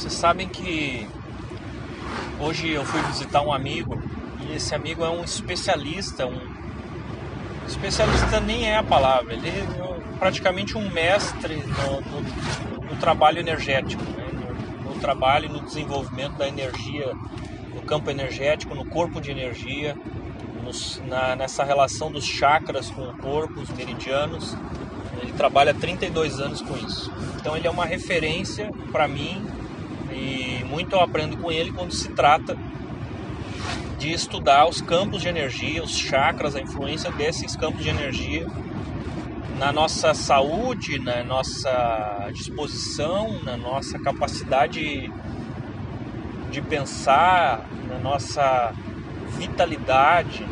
Vocês sabem que hoje eu fui visitar um amigo e esse amigo é um especialista, um especialista nem é a palavra, ele é praticamente um mestre no, no, no trabalho energético, né? no, no trabalho e no desenvolvimento da energia, no campo energético, no corpo de energia, nos, na, nessa relação dos chakras com o corpo, os meridianos. Ele trabalha 32 anos com isso. Então ele é uma referência para mim muito eu aprendo com ele quando se trata de estudar os campos de energia, os chakras, a influência desses campos de energia na nossa saúde, na nossa disposição, na nossa capacidade de pensar, na nossa vitalidade.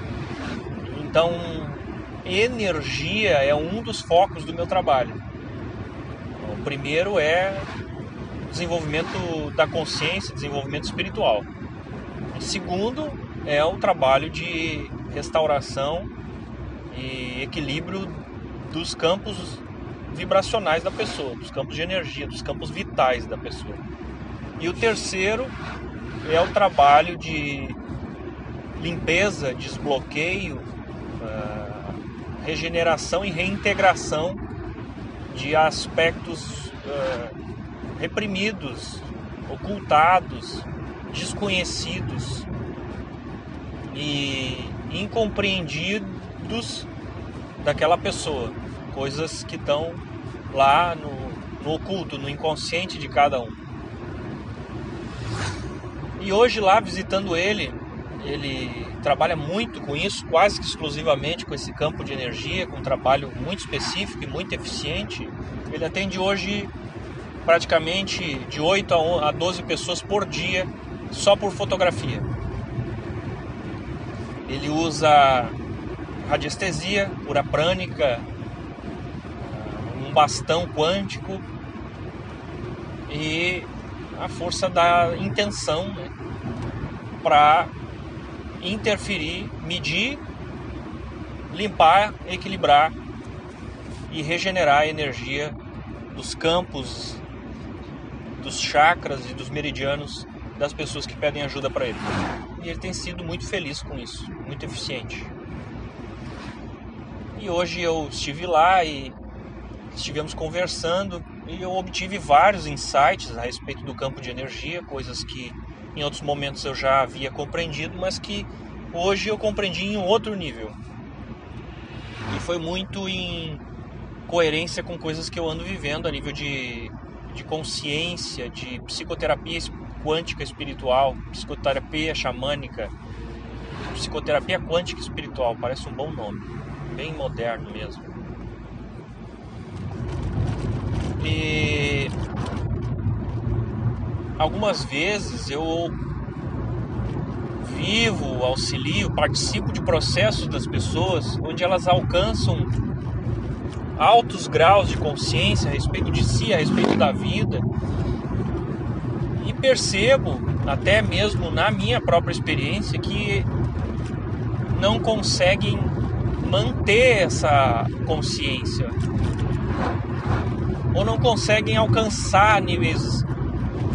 Então, energia é um dos focos do meu trabalho. O primeiro é desenvolvimento da consciência, desenvolvimento espiritual. O segundo é o trabalho de restauração e equilíbrio dos campos vibracionais da pessoa, dos campos de energia, dos campos vitais da pessoa. E o terceiro é o trabalho de limpeza, desbloqueio, uh, regeneração e reintegração de aspectos uh, reprimidos, ocultados, desconhecidos e incompreendidos daquela pessoa, coisas que estão lá no, no oculto, no inconsciente de cada um. E hoje lá visitando ele, ele trabalha muito com isso, quase que exclusivamente com esse campo de energia, com um trabalho muito específico e muito eficiente. Ele atende hoje praticamente de 8 a 12 pessoas por dia só por fotografia. Ele usa radiestesia, cura prânica, um bastão quântico e a força da intenção né, para interferir, medir, limpar, equilibrar e regenerar a energia dos campos, dos chakras e dos meridianos das pessoas que pedem ajuda para ele. E ele tem sido muito feliz com isso, muito eficiente. E hoje eu estive lá e estivemos conversando e eu obtive vários insights a respeito do campo de energia, coisas que em outros momentos eu já havia compreendido, mas que hoje eu compreendi em um outro nível. E foi muito em coerência com coisas que eu ando vivendo a nível de, de consciência, de psicoterapia quântica espiritual, psicoterapia xamânica, psicoterapia quântica espiritual, parece um bom nome, bem moderno mesmo. E algumas vezes eu vivo, auxilio, participo de processos das pessoas onde elas alcançam altos graus de consciência a respeito de si, a respeito da vida. E percebo, até mesmo na minha própria experiência, que não conseguem manter essa consciência ou não conseguem alcançar níveis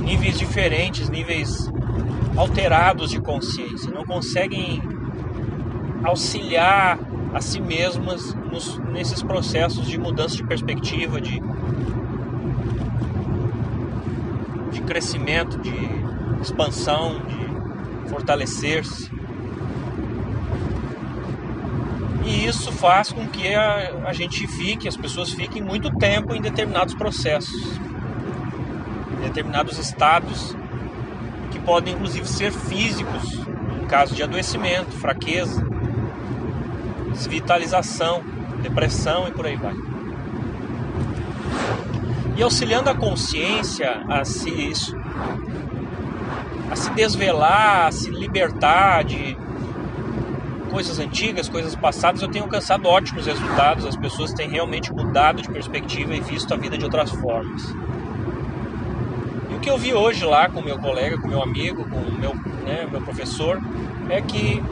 níveis diferentes, níveis alterados de consciência, não conseguem auxiliar a si mesmas nos, nesses processos de mudança de perspectiva, de, de crescimento, de expansão, de fortalecer-se. E isso faz com que a, a gente fique, as pessoas fiquem muito tempo em determinados processos, em determinados estados, que podem inclusive ser físicos, em caso de adoecimento, fraqueza, desvitalização, depressão e por aí vai. E auxiliando a consciência a se, a se desvelar, a se libertar de coisas antigas, coisas passadas, eu tenho alcançado ótimos resultados. As pessoas têm realmente mudado de perspectiva e visto a vida de outras formas. E o que eu vi hoje lá com meu colega, com meu amigo, com meu, né, meu professor, é que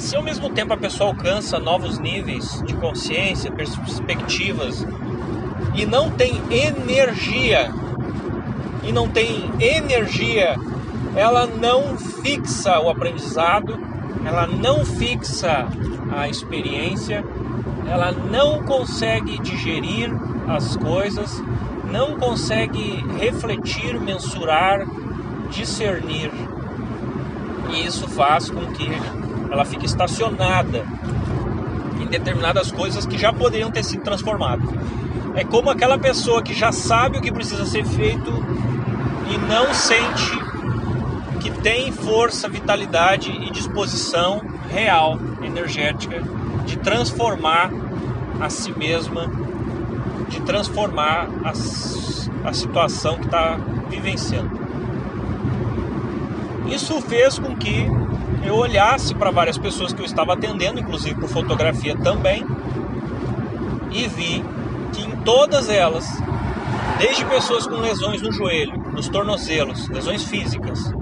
se ao mesmo tempo a pessoa alcança novos níveis de consciência, perspectivas e não tem energia e não tem energia, ela não fixa o aprendizado, ela não fixa a experiência, ela não consegue digerir as coisas, não consegue refletir, mensurar, discernir. E isso faz com que ela fique estacionada em determinadas coisas que já poderiam ter sido transformadas. É como aquela pessoa que já sabe o que precisa ser feito e não sente que tem força, vitalidade e disposição real, energética, de transformar a si mesma, de transformar a, a situação que está vivenciando. Isso fez com que eu olhasse para várias pessoas que eu estava atendendo, inclusive por fotografia também, e vi que em todas elas, desde pessoas com lesões no joelho, nos tornozelos, lesões físicas,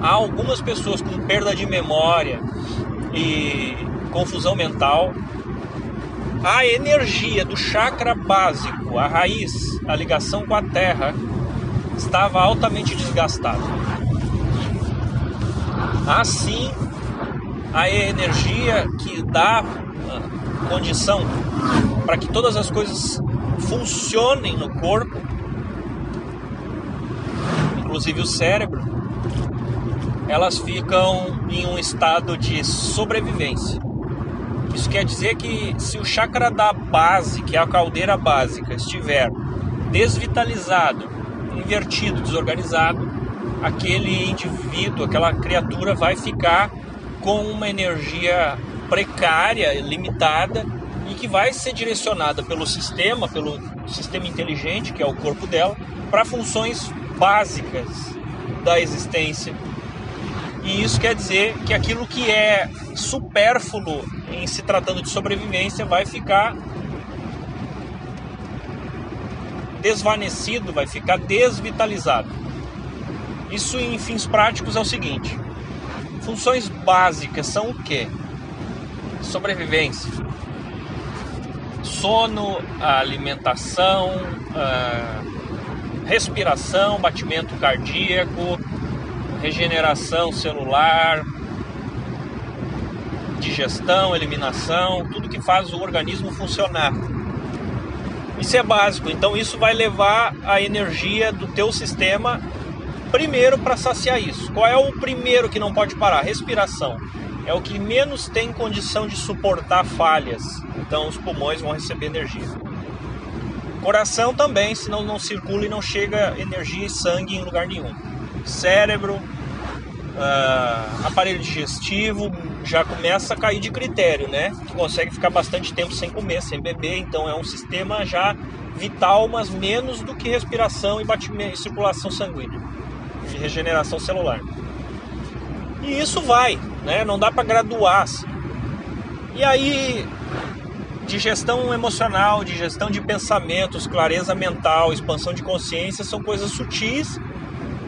há algumas pessoas com perda de memória e confusão mental, a energia do chakra básico, a raiz, a ligação com a terra, estava altamente desgastada. Assim, a energia que dá condição para que todas as coisas funcionem no corpo, inclusive o cérebro, elas ficam em um estado de sobrevivência. Isso quer dizer que se o chakra da base, que é a caldeira básica, estiver desvitalizado, invertido, desorganizado, aquele indivíduo, aquela criatura vai ficar com uma energia precária, limitada e que vai ser direcionada pelo sistema, pelo sistema inteligente, que é o corpo dela, para funções básicas da existência. E isso quer dizer que aquilo que é supérfluo em se tratando de sobrevivência vai ficar desvanecido, vai ficar desvitalizado. Isso em fins práticos é o seguinte: funções básicas são o quê? Sobrevivência, sono, alimentação, respiração, batimento cardíaco, regeneração celular, digestão, eliminação, tudo que faz o organismo funcionar. Isso é básico, então isso vai levar a energia do teu sistema primeiro para saciar isso. Qual é o primeiro que não pode parar? Respiração. É o que menos tem condição de suportar falhas. Então os pulmões vão receber energia. Coração também, senão não circula e não chega energia e sangue em lugar nenhum. Cérebro, uh, aparelho digestivo, já começa a cair de critério, né? Tu consegue ficar bastante tempo sem comer, sem beber, então é um sistema já vital, mas menos do que respiração e, batimento, e circulação sanguínea, de regeneração celular. E isso vai, né? Não dá para graduar. Assim. E aí, digestão emocional, digestão de pensamentos, clareza mental, expansão de consciência são coisas sutis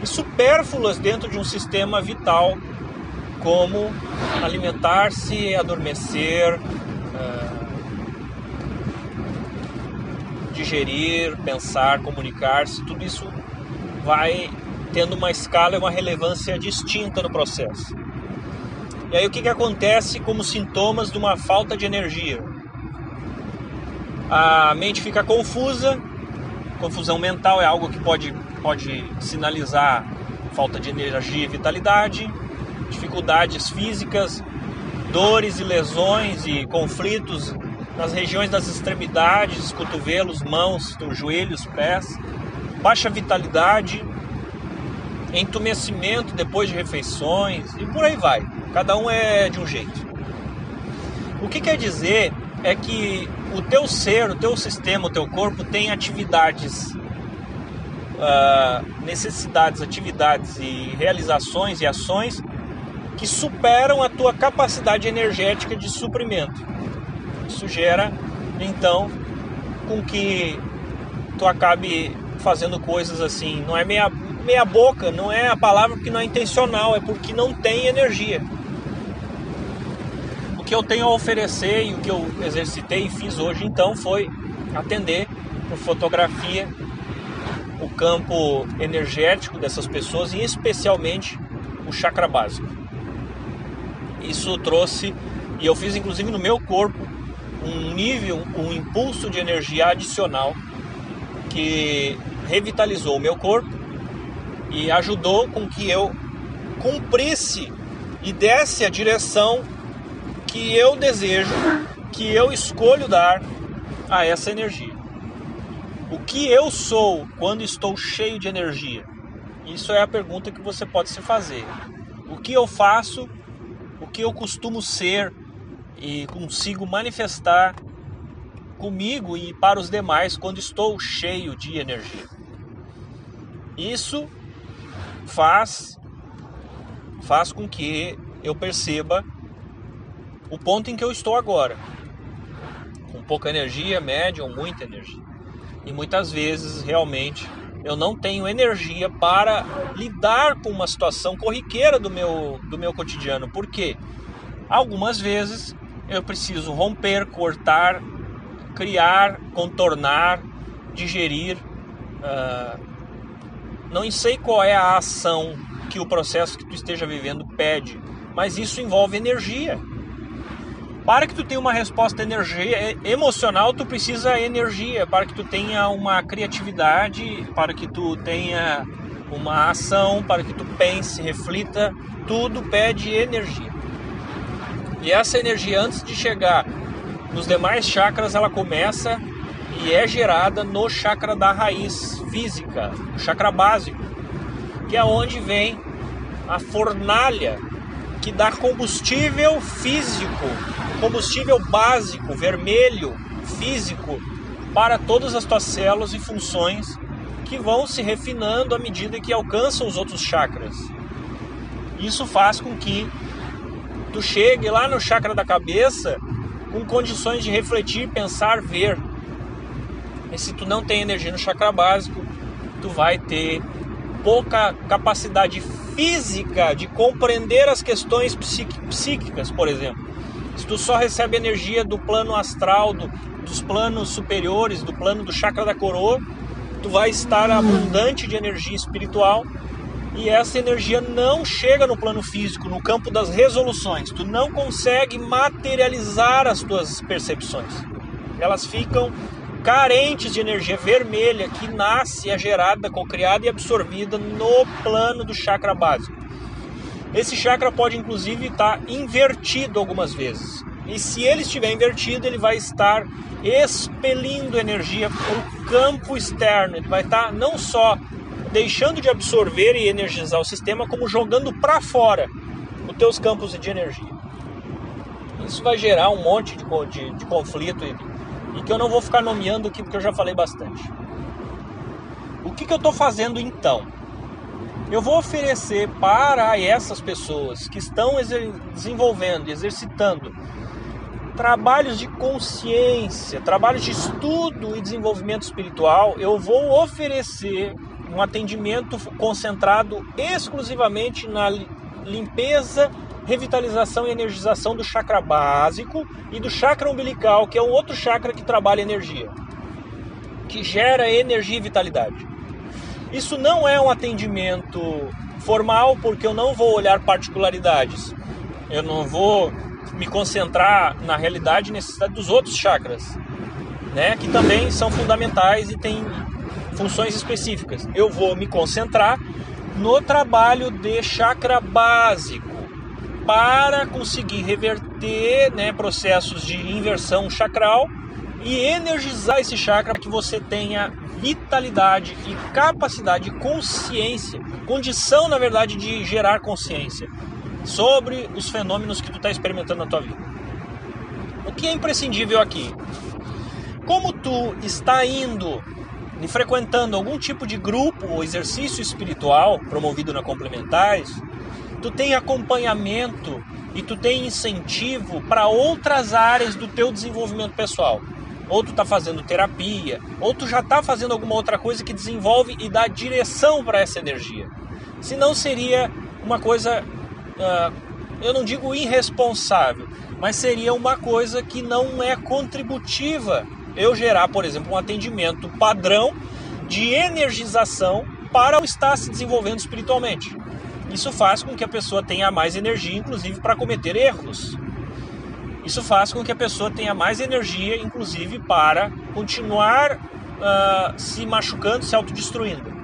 e supérfluas dentro de um sistema vital como alimentar-se, adormecer, uh, digerir, pensar, comunicar-se, tudo isso vai tendo uma escala e uma relevância distinta no processo. E aí o que, que acontece como sintomas de uma falta de energia? A mente fica confusa, confusão mental é algo que pode, pode sinalizar falta de energia e vitalidade dificuldades físicas, dores e lesões e conflitos nas regiões das extremidades, cotovelos, mãos, joelhos, pés, baixa vitalidade, entumecimento depois de refeições e por aí vai. Cada um é de um jeito. O que quer dizer é que o teu ser, o teu sistema, o teu corpo tem atividades, uh, necessidades, atividades e realizações e ações que superam a tua capacidade energética de suprimento. Isso gera, então, com que tu acabe fazendo coisas assim, não é meia, meia boca, não é a palavra porque não é intencional, é porque não tem energia. O que eu tenho a oferecer e o que eu exercitei e fiz hoje então foi atender por fotografia o campo energético dessas pessoas e especialmente o chakra básico. Isso trouxe, e eu fiz inclusive no meu corpo, um nível, um impulso de energia adicional que revitalizou o meu corpo e ajudou com que eu cumprisse e desse a direção que eu desejo, que eu escolho dar a essa energia. O que eu sou quando estou cheio de energia? Isso é a pergunta que você pode se fazer. O que eu faço, o que eu costumo ser e consigo manifestar comigo e para os demais quando estou cheio de energia. Isso faz faz com que eu perceba o ponto em que eu estou agora. Com pouca energia, média ou muita energia. E muitas vezes, realmente, eu não tenho energia para lidar com uma situação corriqueira do meu, do meu cotidiano. Por quê? Algumas vezes eu preciso romper, cortar, criar, contornar, digerir. Uh, não sei qual é a ação que o processo que tu esteja vivendo pede, mas isso envolve energia. Para que tu tenha uma resposta energia emocional, tu precisa energia. Para que tu tenha uma criatividade, para que tu tenha uma ação, para que tu pense, reflita, tudo pede energia. E essa energia, antes de chegar nos demais chakras, ela começa e é gerada no chakra da raiz física, o chakra básico, que é onde vem a fornalha que dá combustível físico, combustível básico, vermelho, físico, para todas as tuas células e funções que vão se refinando à medida que alcançam os outros chakras. Isso faz com que tu chegue lá no chakra da cabeça com condições de refletir, pensar, ver. E se tu não tem energia no chakra básico, tu vai ter pouca capacidade física de compreender as questões psíquicas, por exemplo. Se tu só recebe energia do plano astral, do, dos planos superiores, do plano do chakra da coroa, tu vai estar abundante de energia espiritual e essa energia não chega no plano físico, no campo das resoluções. Tu não consegue materializar as tuas percepções. Elas ficam carentes de energia vermelha que nasce, é gerada, cocriada e absorvida no plano do chakra básico. Esse chakra pode inclusive estar invertido algumas vezes. E se ele estiver invertido, ele vai estar expelindo energia para o campo externo. Ele vai estar não só deixando de absorver e energizar o sistema, como jogando para fora os teus campos de energia. Isso vai gerar um monte de, de, de conflito e e que eu não vou ficar nomeando aqui porque eu já falei bastante. O que, que eu estou fazendo então? Eu vou oferecer para essas pessoas que estão desenvolvendo, exercitando trabalhos de consciência, trabalhos de estudo e desenvolvimento espiritual, eu vou oferecer um atendimento concentrado exclusivamente na limpeza revitalização e energização do chakra básico e do chakra umbilical, que é um outro chakra que trabalha energia, que gera energia e vitalidade. Isso não é um atendimento formal, porque eu não vou olhar particularidades. Eu não vou me concentrar na realidade e necessidade dos outros chakras, né, que também são fundamentais e têm funções específicas. Eu vou me concentrar no trabalho de chakra básico para conseguir reverter né, processos de inversão chakral e energizar esse chakra para que você tenha vitalidade e capacidade, consciência, condição na verdade de gerar consciência sobre os fenômenos que tu está experimentando na tua vida. O que é imprescindível aqui? Como tu está indo e frequentando algum tipo de grupo ou exercício espiritual promovido na Complementares, tu tem acompanhamento e tu tem incentivo para outras áreas do teu desenvolvimento pessoal. Ou tu está fazendo terapia, ou tu já está fazendo alguma outra coisa que desenvolve e dá direção para essa energia. Senão seria uma coisa, uh, eu não digo irresponsável, mas seria uma coisa que não é contributiva. Eu gerar, por exemplo, um atendimento padrão de energização para o estar se desenvolvendo espiritualmente. Isso faz com que a pessoa tenha mais energia, inclusive, para cometer erros. Isso faz com que a pessoa tenha mais energia, inclusive, para continuar uh, se machucando, se autodestruindo.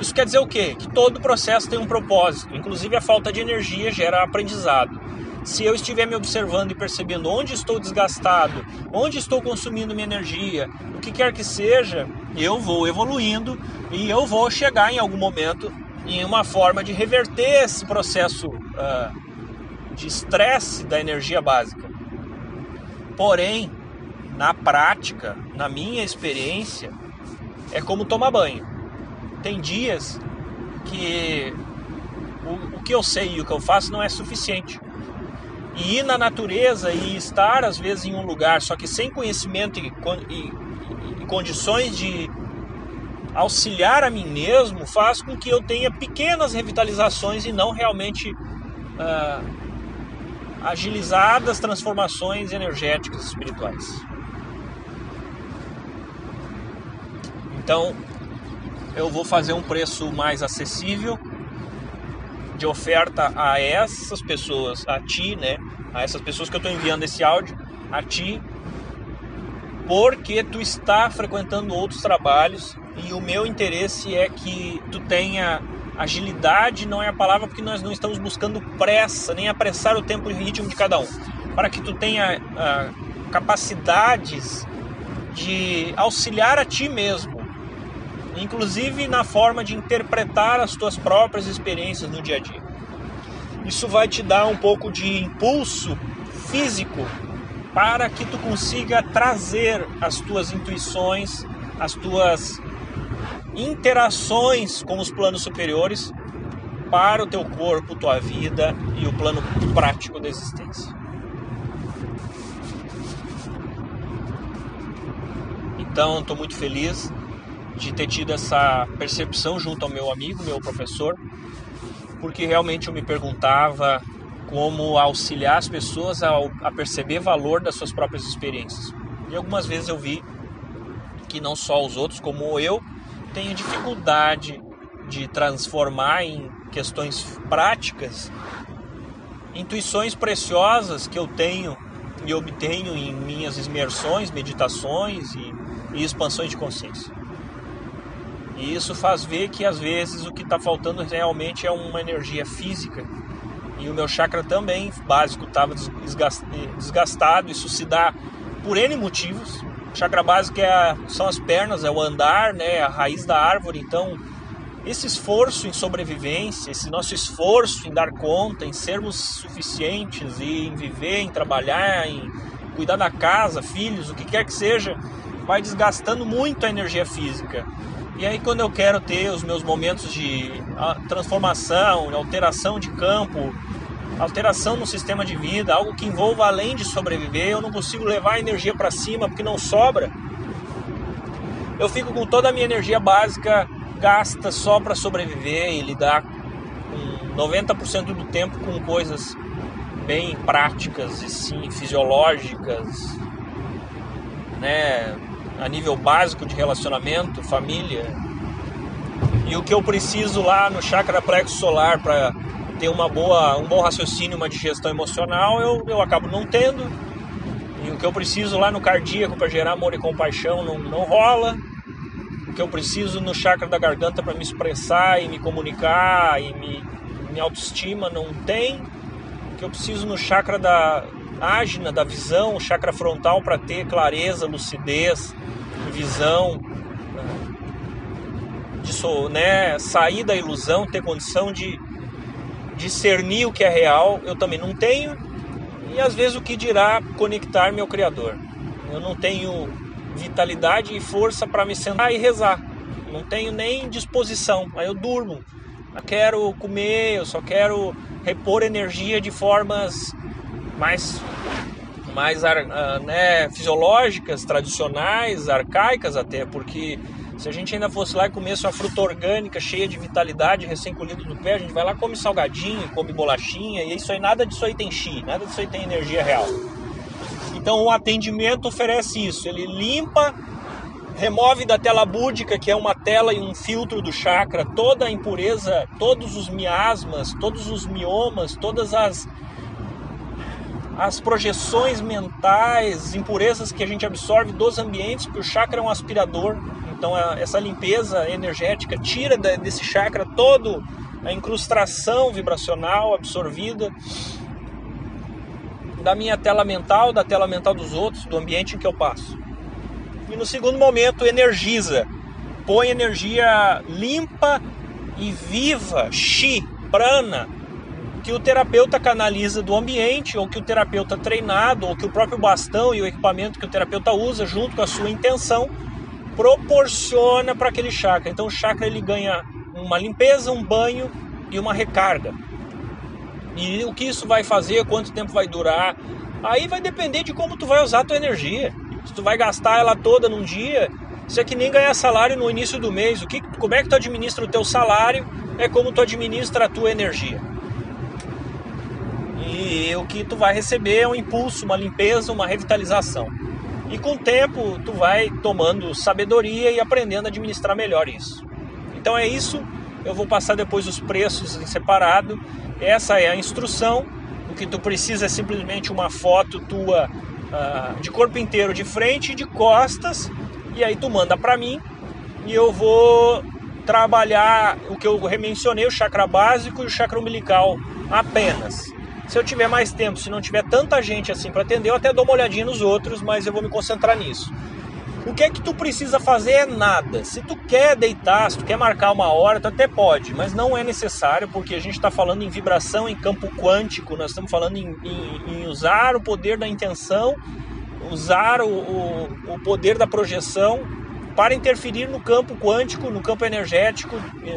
Isso quer dizer o quê? Que todo processo tem um propósito, inclusive a falta de energia gera aprendizado. Se eu estiver me observando e percebendo onde estou desgastado, onde estou consumindo minha energia, o que quer que seja, eu vou evoluindo e eu vou chegar em algum momento em uma forma de reverter esse processo uh, de estresse da energia básica. Porém, na prática, na minha experiência, é como tomar banho tem dias que o, o que eu sei e o que eu faço não é suficiente. E ir na natureza e estar às vezes em um lugar, só que sem conhecimento e, e, e condições de auxiliar a mim mesmo, faz com que eu tenha pequenas revitalizações e não realmente uh, agilizadas transformações energéticas espirituais. Então, eu vou fazer um preço mais acessível de oferta a essas pessoas, a ti, né? A essas pessoas que eu estou enviando esse áudio, a ti, porque tu está frequentando outros trabalhos e o meu interesse é que tu tenha agilidade, não é a palavra porque nós não estamos buscando pressa, nem apressar o tempo e ritmo de cada um, para que tu tenha uh, capacidades de auxiliar a ti mesmo inclusive na forma de interpretar as tuas próprias experiências no dia a dia. Isso vai te dar um pouco de impulso físico para que tu consiga trazer as tuas intuições, as tuas interações com os planos superiores para o teu corpo, tua vida e o plano prático da existência. Então, estou muito feliz de ter tido essa percepção junto ao meu amigo, meu professor, porque realmente eu me perguntava como auxiliar as pessoas a, perceber valor das suas próprias experiências. E algumas vezes eu vi que não só os outros, como eu, tenho dificuldade de transformar em questões práticas intuições preciosas que eu tenho e obtenho em minhas imersões, meditações e, e expansões de consciência. E isso faz ver que às vezes o que está faltando realmente é uma energia física. E o meu chakra também básico estava desgastado. Isso se dá por N motivos. Chakra básico é a, são as pernas, é o andar, né, a raiz da árvore. Então, esse esforço em sobrevivência, esse nosso esforço em dar conta, em sermos suficientes e em viver, em trabalhar, em cuidar da casa, filhos, o que quer que seja, vai desgastando muito a energia física. E aí quando eu quero ter os meus momentos de ah, transformação, alteração de campo, alteração no sistema de vida, algo que envolva além de sobreviver, eu não consigo levar a energia para cima porque não sobra. Eu fico com toda a minha energia básica gasta só para sobreviver e lidar com 90% do tempo com coisas bem práticas e sim fisiológicas, né? a nível básico de relacionamento, família. E o que eu preciso lá no chakra plexo solar para ter uma boa, um bom raciocínio, uma digestão emocional, eu, eu acabo não tendo. E o que eu preciso lá no cardíaco para gerar amor e compaixão não, não rola. O que eu preciso no chakra da garganta para me expressar e me comunicar e me, minha autoestima não tem. O que eu preciso no chakra da ágina, da visão, o chakra frontal para ter clareza, lucidez, visão, de né, sair da ilusão, ter condição de discernir o que é real, eu também não tenho. E às vezes o que dirá conectar-me ao Criador. Eu não tenho vitalidade e força para me sentar e rezar. Não tenho nem disposição. Aí eu durmo. Eu quero comer, eu só quero repor energia de formas mais mais ah, né, fisiológicas, tradicionais, arcaicas até, porque se a gente ainda fosse lá e comesse uma fruta orgânica cheia de vitalidade, recém-colhida do pé, a gente vai lá come salgadinho, come bolachinha, e isso aí nada disso aí tem chi, nada disso aí tem energia real. Então o atendimento oferece isso, ele limpa remove da tela búdica, que é uma tela e um filtro do chakra, toda a impureza, todos os miasmas, todos os miomas, todas as as projeções mentais, impurezas que a gente absorve dos ambientes, porque o chakra é um aspirador. Então essa limpeza energética tira desse chakra todo a incrustação vibracional absorvida da minha tela mental, da tela mental dos outros, do ambiente em que eu passo. E no segundo momento, energiza. Põe energia limpa e viva, chi, prana, que o terapeuta canaliza do ambiente, ou que o terapeuta treinado, ou que o próprio bastão e o equipamento que o terapeuta usa, junto com a sua intenção, proporciona para aquele chakra. Então o chakra ele ganha uma limpeza, um banho e uma recarga. E o que isso vai fazer, quanto tempo vai durar, aí vai depender de como tu vai usar a tua energia. Se tu vai gastar ela toda num dia, isso é que nem ganhar salário no início do mês. O que, como é que tu administra o teu salário é como tu administra a tua energia. E o que tu vai receber é um impulso, uma limpeza, uma revitalização. E com o tempo tu vai tomando sabedoria e aprendendo a administrar melhor isso. Então é isso eu vou passar depois os preços em separado. Essa é a instrução. O que tu precisa é simplesmente uma foto tua uh, de corpo inteiro de frente e de costas. E aí tu manda para mim e eu vou trabalhar o que eu mencionei, o chakra básico e o chakra umbilical apenas. Se eu tiver mais tempo, se não tiver tanta gente assim para atender, eu até dou uma olhadinha nos outros, mas eu vou me concentrar nisso. O que é que tu precisa fazer é nada. Se tu quer deitar, se tu quer marcar uma hora, tu até pode, mas não é necessário porque a gente está falando em vibração em campo quântico, nós estamos falando em, em, em usar o poder da intenção, usar o, o, o, poder da projeção para interferir no campo quântico, no campo energético,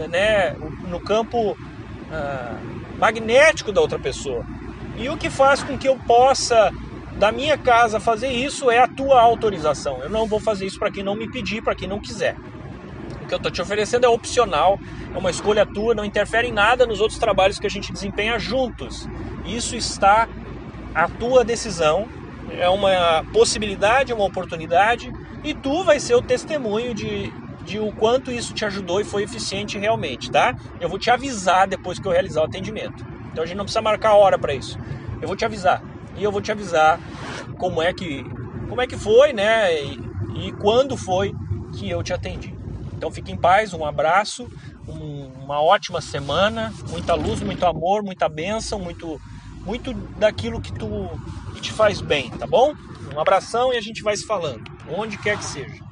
né, no campo uh, magnético da outra pessoa. E o que faz com que eu possa da minha casa fazer isso é a tua autorização. Eu não vou fazer isso para quem não me pedir, para quem não quiser. O que eu estou te oferecendo é opcional, é uma escolha tua, não interfere em nada nos outros trabalhos que a gente desempenha juntos. Isso está à tua decisão, é uma possibilidade, uma oportunidade, e tu vai ser o testemunho de, de o quanto isso te ajudou e foi eficiente realmente, tá? Eu vou te avisar depois que eu realizar o atendimento. Então a gente não precisa marcar hora para isso. Eu vou te avisar e eu vou te avisar como é que como é que foi, né? E, e quando foi que eu te atendi. Então fique em paz, um abraço, um, uma ótima semana, muita luz, muito amor, muita bênção, muito muito daquilo que tu que te faz bem, tá bom? Um abração e a gente vai se falando, onde quer que seja.